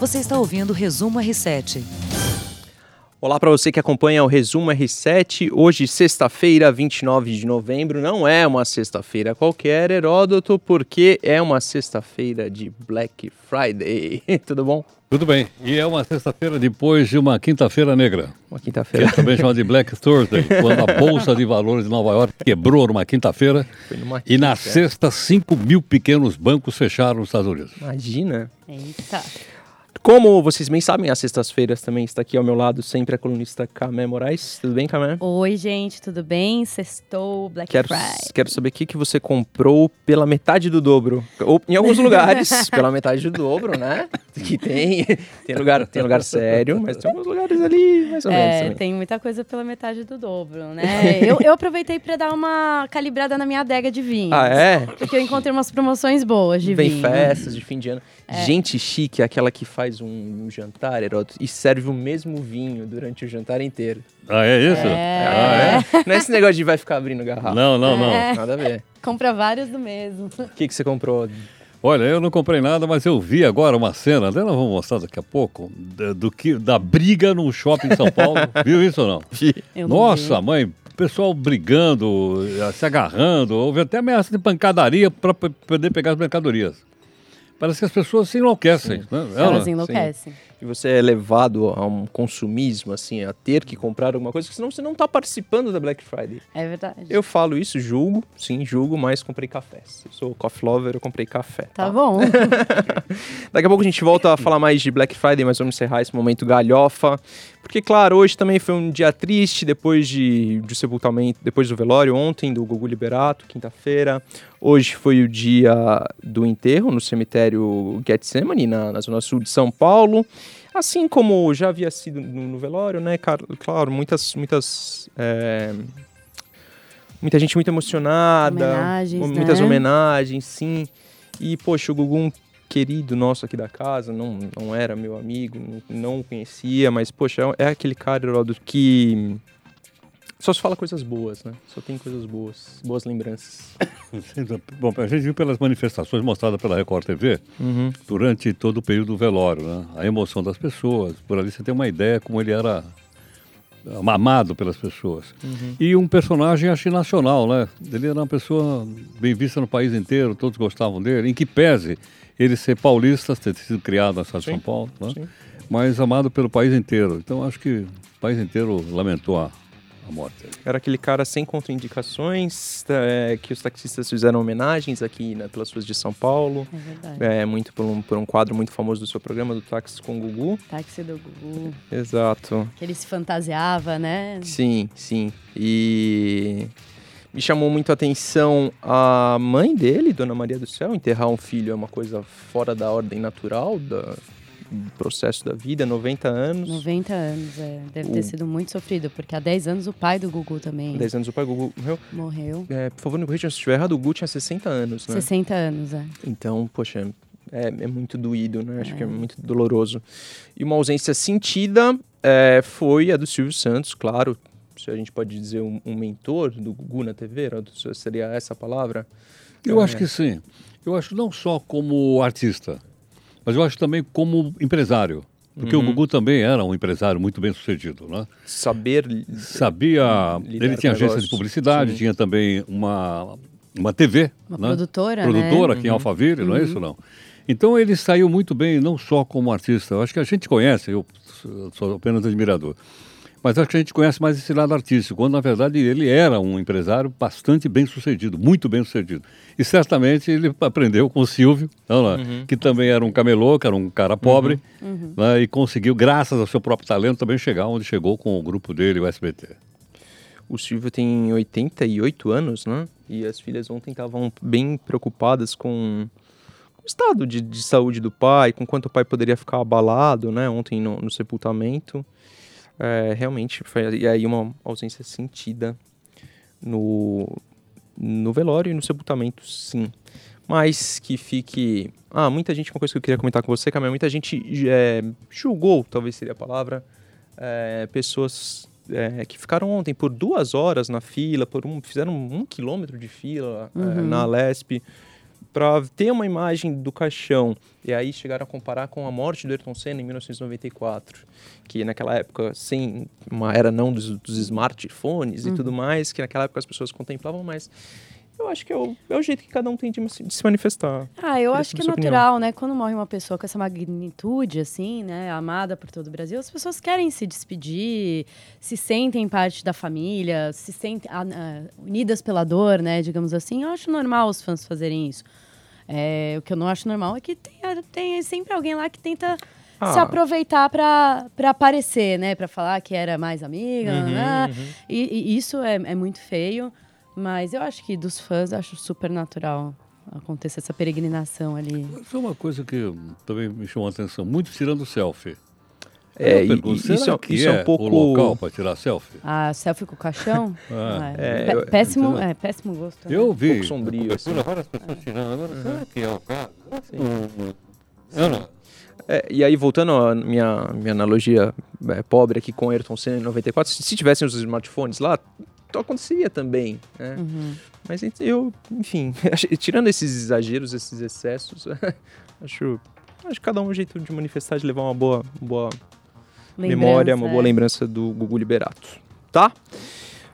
Você está ouvindo o Resumo R7. Olá para você que acompanha o Resumo R7. Hoje, sexta-feira, 29 de novembro. Não é uma sexta-feira qualquer, Heródoto, porque é uma sexta-feira de Black Friday. Tudo bom? Tudo bem. E é uma sexta-feira depois de uma quinta-feira negra. Uma Que quinta-feira. é também chamada de Black Thursday, quando a Bolsa de Valores de Nova York quebrou numa quinta-feira. Foi numa E na quinta. sexta, 5 mil pequenos bancos fecharam nos Estados Unidos. Imagina. Eita. Como vocês bem sabem, às sextas-feiras também está aqui ao meu lado sempre a colunista Camé Moraes. Tudo bem, Camé? Oi, gente, tudo bem? Sextou, Black Quero, Friday. quero saber o que, que você comprou pela metade do dobro. Ou em alguns lugares, pela metade do dobro, né? Que tem, tem, lugar, tem lugar sério, mas tem alguns lugares ali mais ou menos. É, também. tem muita coisa pela metade do dobro, né? eu, eu aproveitei pra dar uma calibrada na minha adega de vinho. Ah, é? Porque eu encontrei umas promoções boas de Vem vinho. festas de fim de ano. Gente chique é aquela que faz um, um jantar, Heródoto, e serve o mesmo vinho durante o jantar inteiro. Ah, é isso? É. Ah, Não é esse negócio de vai ficar abrindo é? garrafa. Não, não, não. É. Nada a ver. Compra vários do mesmo. O que, que você comprou? Olha, eu não comprei nada, mas eu vi agora uma cena, até nós vamos mostrar daqui a pouco, da, do que, da briga no shopping em São Paulo. Viu isso ou não? Eu não Nossa, vi. mãe, pessoal brigando, eh, se agarrando, houve até ameaça de pancadaria para poder pegar as mercadorias. Parece que as pessoas se enlouquecem. Né? Elas Ela- enlouquecem. E você é levado a um consumismo, assim, a ter que comprar alguma coisa, porque senão você não está participando da Black Friday. É verdade. Eu falo isso, julgo, sim, julgo, mas comprei cafés. Eu sou coffee lover, eu comprei café. Tá bom. Daqui a pouco a gente volta a falar mais de Black Friday, mas vamos encerrar esse momento galhofa. Porque, claro, hoje também foi um dia triste depois de, de sepultamento, depois do velório, ontem, do Gugu Liberato, quinta-feira. Hoje foi o dia do enterro no cemitério Getsemane, na, na zona sul de São Paulo. Assim como já havia sido no, velório, né? Claro, muitas, muitas. é, Muita gente muito emocionada. Homenagens, muitas né? homenagens, sim. E, poxa, o Gugu, um querido nosso aqui da casa, não, não era meu amigo, não, não o conhecia, mas, poxa, é, é aquele cara, Heródoto, que só se fala coisas boas, né? Só tem coisas boas, boas lembranças. Bom, a gente viu pelas manifestações mostradas pela Record TV Uhum. durante todo o período do velório, né? A emoção das pessoas, por ali você tem uma ideia como ele era amado pelas pessoas. E um personagem, acho, nacional, né? Ele era uma pessoa bem vista no país inteiro, todos gostavam dele, em que pese ele ser paulista, ter sido criado na cidade de São Paulo, né? mas amado pelo país inteiro. Então acho que o país inteiro lamentou a, a morte. Era aquele cara sem contraindicações, é, que os taxistas fizeram homenagens aqui né, pelas ruas de São Paulo. É verdade. É, muito por um, por um quadro muito famoso do seu programa, do Táxi com Gugu. Táxi do Gugu. Exato. Que ele se fantasiava, né? Sim, sim. E me chamou muito a atenção a mãe dele, Dona Maria do Céu. Enterrar um filho é uma coisa fora da ordem natural da, processo da vida, 90 anos. 90 anos, é. Deve ter O- sido muito sofrido, porque há 10 anos o pai do Gugu também 10 anos o pai Gugu morreu. morreu. É, por favor, não corrija se eu estiver errado, o Gugu tinha 60 anos, né? 60 anos, é. Então, poxa, é, é muito doído, né? Acho que é muito doloroso. E uma ausência sentida é, foi a do Silvio Santos, claro. Se a gente pode dizer um, um mentor do Gugu na TV, seria essa a palavra? Eu É. acho que sim. Eu acho não só como artista, mas eu acho também como empresário. Porque Uhum. o Gugu também era um empresário muito bem sucedido, né? Saber. Sabia, ele tinha agência de publicidade, Sim. tinha também uma, uma TV, Uma né? produtora, produtora né? aqui em Alphaville, não é isso não? Então ele saiu muito bem, não só como artista, eu acho que a gente conhece, eu sou apenas admirador, mas acho que a gente conhece mais esse lado artístico, quando na verdade ele era um empresário bastante bem sucedido, muito bem sucedido. E certamente ele aprendeu com o Silvio, não, não, que também era um camelô, que era um cara pobre, né, e conseguiu, graças ao seu próprio talento, também chegar onde chegou com o grupo dele, o SBT. O Silvio tem 88 anos, né? E as filhas ontem estavam bem preocupadas com o estado de, de saúde do pai, com quanto o pai poderia ficar abalado, né? Ontem no, no sepultamento. É, realmente foi e aí uma ausência sentida no, no velório e no sepultamento, sim. Mas que fique. Ah, muita gente, uma coisa que eu queria comentar com você, Camila, muita gente é, julgou, talvez seria a palavra, é, pessoas é, que ficaram ontem por duas horas na fila, por um, fizeram um quilômetro de fila é, na Lesp, para ter uma imagem do caixão. E aí chegaram a comparar com a morte do Ayrton Senna em 1994, que naquela época, sem uma era não dos, dos smartphones e tudo mais, que naquela época as pessoas contemplavam mais. Eu acho que é o, é o jeito que cada um tem de, se manifestar. Ah, eu acho que é sua opinião. natural, né? Quando morre uma pessoa com essa magnitude, assim, né? Amada por todo o Brasil, as pessoas querem se despedir, se sentem parte da família, se sentem ah, unidas pela dor, né? Digamos assim. Eu acho normal os fãs fazerem isso. É, o que eu não acho normal é que tem, tem sempre alguém lá que tenta Ah. se aproveitar pra pra aparecer, né? Pra falar que era mais amiga, Uhum, né? E, e isso é, é muito feio. Mas eu acho que dos fãs, acho super natural acontecer essa peregrinação ali. Foi uma coisa que também me chamou a atenção. Muitos tirando selfie. É, Eu e- pergunto, e será isso é- que isso é um é pouco- o local para tirar selfie? A selfie com o caixão? Ah, é. é, péssimo, é, péssimo gosto. né? Eu vi. pouco sombrio, assim. Várias pessoas tirando. Agora, será que é o caso? Hum, Eu não. É, e aí, voltando à minha, minha analogia é, pobre aqui com o Ayrton Senna em 94, se, se tivessem os smartphones lá, aconteceria também, né? Uhum. Mas eu, enfim, tirando esses exageros, esses excessos, acho, acho que cada um é um jeito de manifestar, de levar uma boa, boa memória, uma Lembrança, boa é. lembrança do Gugu Liberato, tá?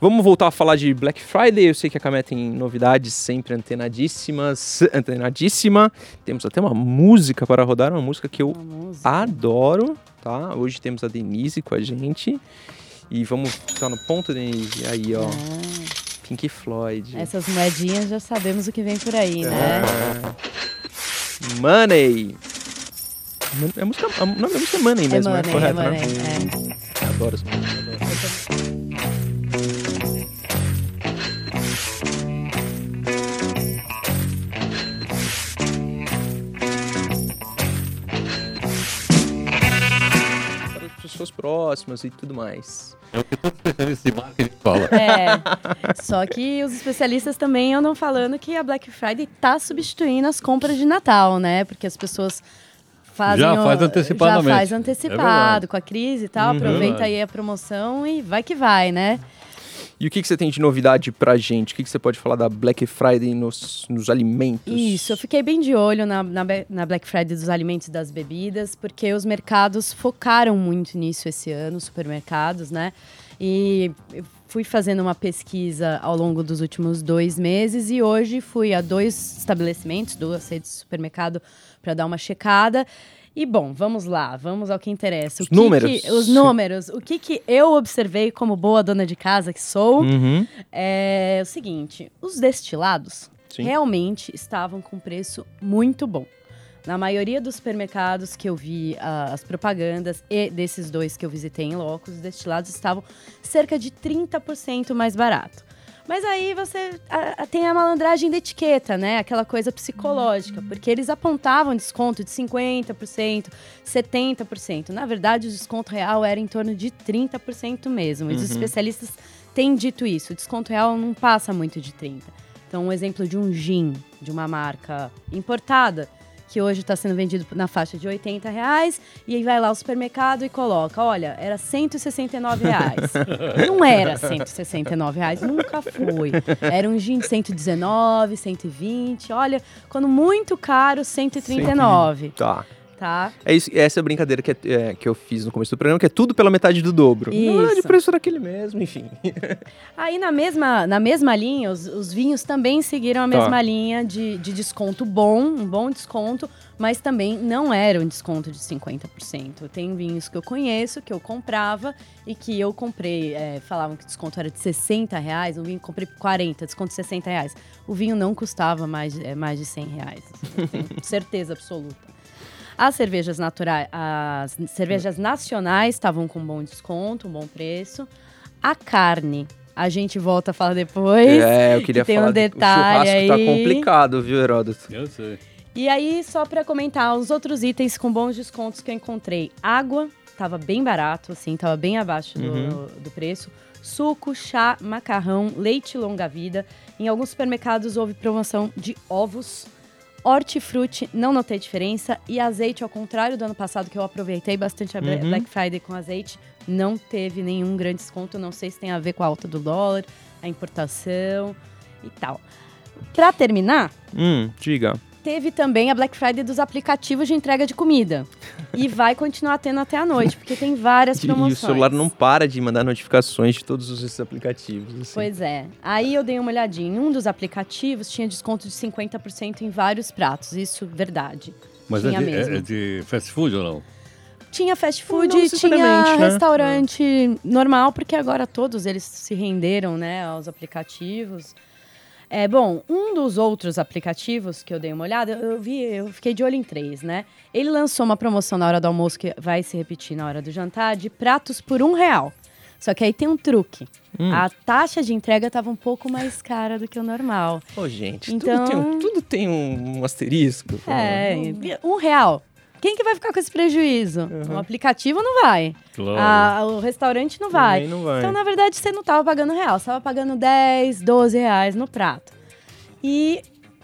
Vamos voltar a falar de Black Friday. Eu sei que a Camé tem novidades sempre antenadíssimas, antenadíssima. Temos até uma música para rodar, uma música que eu Uma música. adoro, tá? Hoje temos a Denise com a gente. E vamos ficar no ponto, Denise. Aí, ó, Ah, Pink Floyd. essas moedinhas já sabemos o que vem por aí, né? É. Money. É música, o nome da música é Money É mesmo, money, é correto, é money, né? é. Eu adoro essa música. pessoas próximas e tudo mais. É o que todo especialista de marketing fala. É. Só que os especialistas também andam falando que a Black Friday tá substituindo as compras de Natal, né? Porque as pessoas fazem Já o- faz antecipadamente. Já faz É antecipado verdade. com a crise e tal. Uhum. Aproveita Verdade. aí a promoção e vai que vai, né? E o que, que você tem de novidade pra gente? O que, que você pode falar da Black Friday nos, nos alimentos? Isso, eu fiquei bem de olho na, na, na Black Friday dos alimentos e das bebidas, porque os mercados focaram muito nisso esse ano, os supermercados, né? E eu fui fazendo uma pesquisa ao longo dos últimos dois meses e hoje fui a dois estabelecimentos, duas redes de supermercado, para dar uma checada. E bom, vamos lá, vamos ao que interessa. Os que números. que- os números. O que, que eu observei como boa dona de casa que sou Uhum. é o seguinte: os destilados Sim. realmente estavam com preço muito bom. Na maioria dos supermercados que eu vi ah, as propagandas e desses dois que eu visitei em loco, os destilados estavam cerca de 30% mais barato. Mas aí você ah, ah, tem a malandragem da etiqueta, né? Aquela coisa psicológica, porque eles apontavam desconto de 50%, 70%. Na verdade, o desconto real era em torno de 30% mesmo. E os Uhum. especialistas têm dito isso. O desconto real não passa muito de 30%. Então, um exemplo de um gin de uma marca importada, que hoje está sendo vendido na faixa de 80 reais, e aí vai lá ao supermercado e coloca, olha, era 169 reais. não era 169 reais, nunca foi. Era um gin de 119, 120, olha, quando muito caro, 139, Tá. Tá? É isso, essa é a brincadeira que, é- é, que eu fiz no começo do programa, que é tudo pela metade do dobro. Não é de Isso. preço daquele mesmo, enfim. Aí na mesma, na mesma linha, os, os vinhos também seguiram a Tá. mesma linha de, de desconto bom, um bom desconto, mas também não era um desconto de 50%. Tem vinhos que eu conheço, que eu comprava e que eu comprei, é, falavam que o desconto era de 60 reais, um vinho comprei por 40, desconto de 60 reais. O vinho não custava mais, é, mais de 100 reais, assim, tenho certeza absoluta. As cervejas naturais, as cervejas nacionais estavam com bom desconto, um bom preço. A carne, a gente volta a falar depois. É, eu queria que tem um falar. do- detalhe o churrasco tá aí. complicado, viu, Heródoto? Eu sei. E aí, só para comentar os outros itens com bons descontos que eu encontrei. Água, tava bem barato, assim, tava bem abaixo do, Uhum. do preço. Suco, chá, macarrão, leite longa-vida. Em alguns supermercados houve promoção de ovos. Hortifruti, não notei diferença. E azeite, ao contrário do ano passado, que eu aproveitei bastante a Uhum. Black Friday com azeite, não teve nenhum grande desconto. Não sei se tem a ver com a alta do dólar, a importação e tal. Para terminar, Hum, diga. Teve também a Black Friday dos aplicativos de entrega de comida. E vai continuar tendo até a noite, porque tem várias promoções. e o celular não para de mandar notificações de todos esses aplicativos. assim. Pois é. Aí eu dei uma olhadinha. Em um dos aplicativos tinha desconto de 50% em vários pratos. Isso, verdade. Mas é tinha de, mesmo. é- é de fast food ou não? Tinha fast food, tinha né? restaurante normal, porque agora todos eles se renderam, né, aos aplicativos. É, bom, um dos outros aplicativos que eu dei uma olhada, eu vi, eu fiquei de olho em três, né? Ele lançou uma promoção na hora do almoço que vai se repetir na hora do jantar de pratos por um real. Só que aí tem um truque. Hum. A taxa de entrega estava um pouco mais cara do que o normal. Ô, gente, Então- tudo, tem um, tudo tem um, um asterisco. É, um real. Quem que vai ficar com esse prejuízo? O aplicativo não vai. Claro. Ah, o restaurante não vai. Não vai. Então, na verdade, você não estava pagando real. Você estava pagando 10, 12 reais no prato. E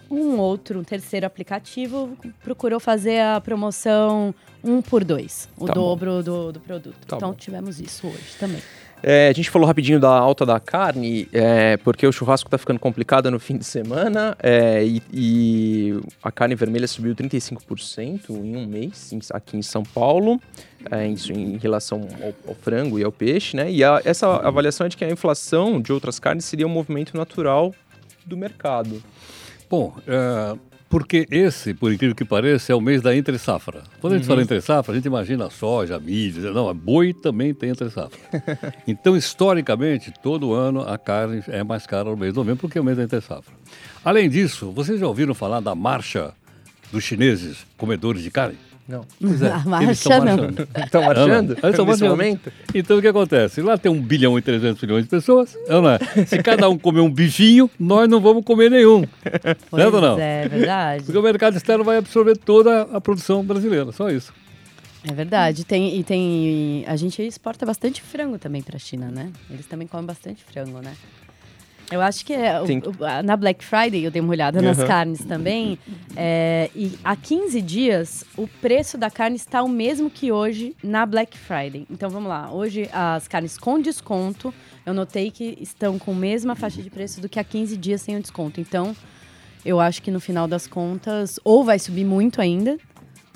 um outro, um terceiro aplicativo procurou fazer a promoção um por dois. O Tá dobro do, do produto. Tá então, bom. tivemos isso hoje também. É, a gente falou rapidinho da alta da carne, é, porque o churrasco tá ficando complicado no fim de semana é, e, e a carne vermelha subiu 35% em um mês em- aqui em São Paulo, é, isso em relação ao, ao frango e ao peixe, né? E a- essa avaliação é de que a inflação de outras carnes seria um movimento natural do mercado. Bom, é, porque esse, por incrível que pareça, é o mês da entre safra. Quando a gente fala entre safra, a gente imagina soja, milho, não, boi também tem entre safra. então, historicamente, todo ano a carne é mais cara no mês de novembro porque é o mês da entre safra. Além disso, vocês já ouviram falar da marcha dos chineses comedores de carne? Não. Pois é, A eles marcha estão não. marchando. Estão marchando Eles estão marchando. Então o que acontece? Lá tem 1 bilhão e 300 milhões de pessoas. Não é? Se cada um comer um bichinho, nós não vamos comer nenhum. Pois Certo ou não? é, verdade. Porque o mercado externo vai absorver toda a produção brasileira, só isso. É verdade. Tem, e tem. A gente exporta bastante frango também para a China, né? Eles também comem bastante frango, né? Eu acho que é, o- na Black Friday eu dei uma olhada nas Aham. carnes também. é, e há 15 dias o preço da carne está o mesmo que hoje na Black Friday. Então vamos lá. Hoje as carnes com desconto, eu notei que estão com a mesma faixa de preço do que há 15 dias sem o desconto. Então eu acho que no final das contas, ou vai subir muito ainda,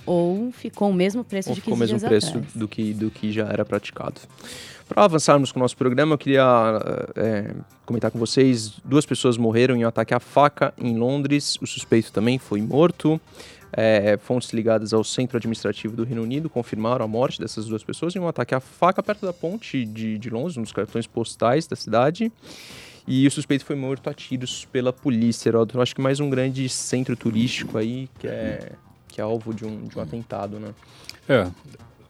ou ficou o mesmo preço Ou de 15 ficou o mesmo preço atrás. do que, do que já era praticado. Para avançarmos com o nosso programa, eu queria é, comentar com vocês: duas pessoas morreram em um ataque à faca em Londres. O suspeito também foi morto. É, fontes ligadas ao centro administrativo do Reino Unido confirmaram a morte dessas duas pessoas em um ataque à faca perto da ponte de, de Londres, um dos cartões postais da cidade. E o suspeito foi morto a tiros pela polícia. Heródoto. Eu acho que mais um grande centro turístico aí que é, que é alvo de um, de um atentado, né? É,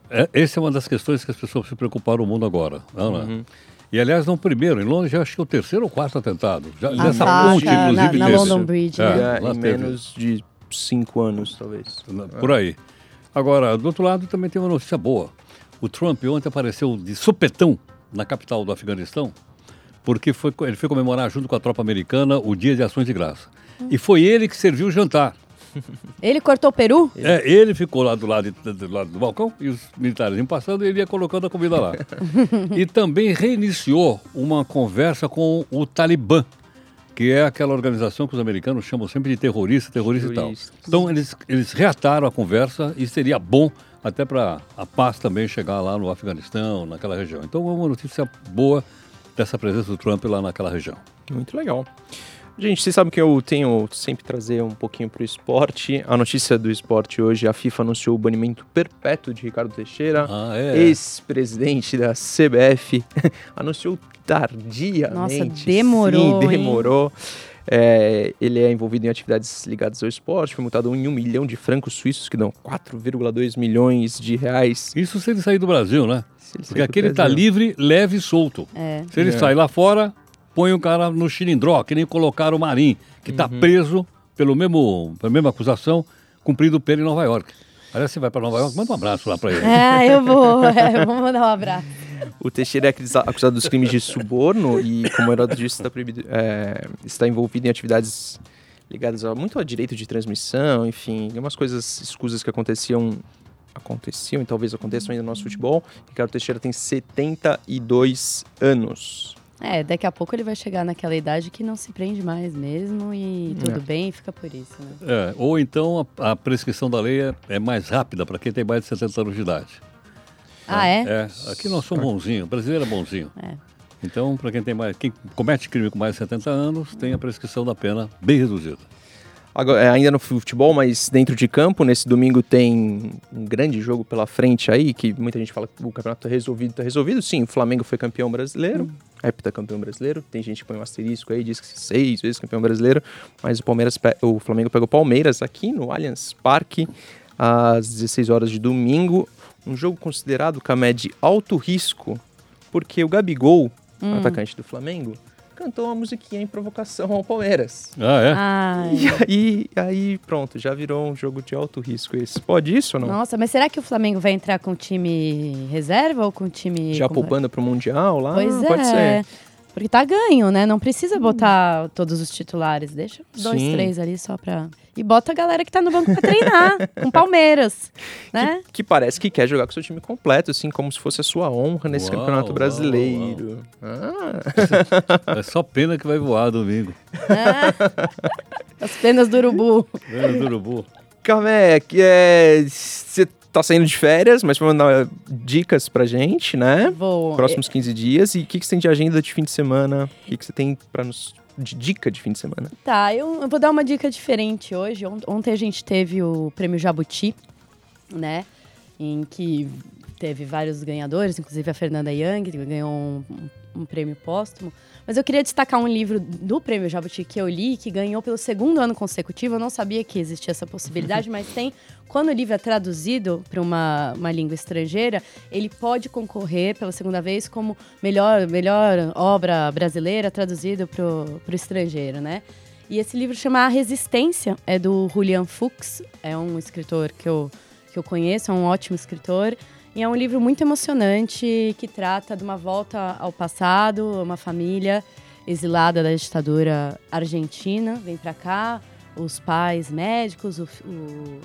é, essa é uma das questões que as pessoas se preocuparam no mundo agora. Não, né? Uhum. E aliás, não o primeiro, em Londres já acho que é o terceiro ou quarto atentado. Já, A nessa faca ponte, na- inclusive, na teve. London Bridge, É, né? Em teve. menos de cinco anos, talvez. Na- Por aí. Agora, do outro lado, também tem uma notícia boa. O Trump ontem apareceu de supetão na capital do Afeganistão, porque foi, ele foi comemorar junto com a tropa americana o Dia de Ações de Graça. E foi ele que serviu o jantar. Ele cortou o peru? É, ele ficou lá do lado, do lado do balcão e os militares iam passando e ele ia colocando a comida lá. e também reiniciou uma conversa com o Talibã, que é aquela organização que os americanos chamam sempre de terrorista, terrorista e tal. Então eles, eles reataram a conversa e seria bom até para a paz também chegar lá no Afeganistão, naquela região. Então é uma notícia boa dessa presença do Trump lá naquela região. Muito legal. Gente, vocês sabem que eu tenho sempre trazer um pouquinho pro esporte. A notícia do esporte hoje, a FIFA anunciou o banimento perpétuo de Ricardo Teixeira, Ah, é. ex-presidente da CBF, anunciou tardiamente. Nossa, demorou, Sim, hein? demorou. É, ele é envolvido em atividades ligadas ao esporte, foi multado em um milhão de francos suíços, que dão 4,2 milhões de reais. Isso se ele sair do Brasil, né? Se ele Porque sair do aqui ele está Brasil. livre, leve e solto. É. Se ele É. sair lá fora, põe o cara no xilindró, que nem colocaram o Marim, que está preso pelo mesmo, pela mesma acusação, cumprindo pena em Nova York. Aliás, você vai para Nova York, manda um abraço lá para ele. É, eu vou, é, eu vou mandar um abraço. O Teixeira é acusa- acusado dos crimes de suborno e, como o Heródoto disse, está, proibido- é, está envolvido em atividades ligadas a, muito a direito de transmissão, enfim, umas coisas escusas que aconteciam aconteciam e talvez aconteçam ainda no nosso futebol. Ricardo Teixeira tem 72 anos. É, daqui a pouco ele vai chegar naquela idade que não se prende mais mesmo e tudo É. bem, fica por isso, né? É, ou então a, a prescrição da lei é, é mais rápida para quem tem mais de 70 anos de idade. Ah, é? É, aqui nós somos bonzinhos, o brasileiro é bonzinho. É. Então, para quem tem mais, quem comete crime com mais de 70 anos, tem a prescrição da pena bem reduzida. Agora, é, ainda no futebol, mas dentro de campo, nesse domingo tem um grande jogo pela frente aí, que muita gente fala que o campeonato tá resolvido, tá resolvido. Sim, o Flamengo foi campeão brasileiro, heptacampeão brasileiro. Tem gente que põe um asterisco aí, diz que seis vezes campeão brasileiro, mas o Palmeiras, o Flamengo pegou o Palmeiras aqui no Allianz Parque às 16 horas de domingo. Um jogo considerado, Camé, de alto risco, porque o Gabigol, atacante do Flamengo, cantou uma musiquinha em provocação ao Palmeiras. Ah, é? Ai. E aí, aí, pronto, já virou um jogo de alto risco esse. Pode isso ou não? Nossa, mas será que o Flamengo vai entrar com time reserva ou com time. já com- poupando pro Mundial lá? Pois Pode é. ser. Porque tá ganho, né? Não precisa botar todos os titulares. Deixa dois, Sim. três ali só pra. E bota a galera que tá no banco pra treinar, com Palmeiras. Né? Que parece que quer jogar com seu time completo, assim, como se fosse a sua honra nesse Uau, campeonato uau, brasileiro. Ah, É só pena que vai voar domingo. As penas do urubu. É, do urubu. Camé, que é. Você tá saindo de férias, mas vai mandar dicas pra gente, né? Vou. Próximos 15 dias. E o que, que você tem de agenda de fim de semana? O que, que você tem pra nos. de dica de fim de semana? Tá, eu, eu vou dar uma dica diferente hoje. Ont- Ontem a gente teve o prêmio Jabuti, né? Em que teve vários ganhadores, inclusive a Fernanda Young, que ganhou um- um prêmio póstumo. Mas eu queria destacar um livro do prêmio Jabuti que eu li, que ganhou pelo segundo ano consecutivo. Eu não sabia que existia essa possibilidade, mas tem. Quando o livro é traduzido para uma, uma língua estrangeira, ele pode concorrer pela segunda vez como melhor, melhor obra brasileira traduzido para o estrangeiro, né? E esse livro chama A Resistência, é do Julian Fuchs, é um escritor que eu, que eu conheço, é um ótimo escritor. E é um livro muito emocionante que trata de uma volta ao passado, uma família exilada da ditadura argentina. Vem para cá, os pais médicos, o, o-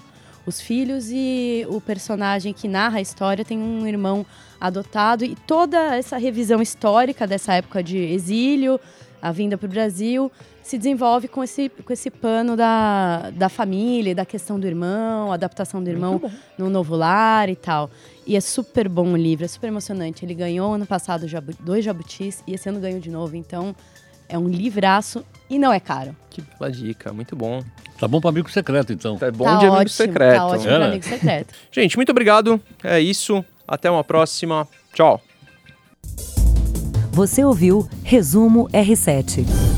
os filhos e o personagem que narra a história tem um irmão adotado e toda essa revisão histórica dessa época de exílio, a vinda para o Brasil, se desenvolve com esse, com esse pano da, da família, da questão do irmão, a adaptação do irmão no novo lar e tal. E é super bom o livro, é super emocionante. Ele ganhou ano passado dois jabutis e esse ano ganhou de novo. Então, é um livraço e não é caro. Que bela dica, muito bom. Tá bom para amigo secreto, então. Tá bom tá de amigo ótimo, secreto. Tá ótimo É, pra né? amigo secreto. Gente, muito obrigado. É isso. Até uma próxima. Tchau. Você ouviu Resumo R7.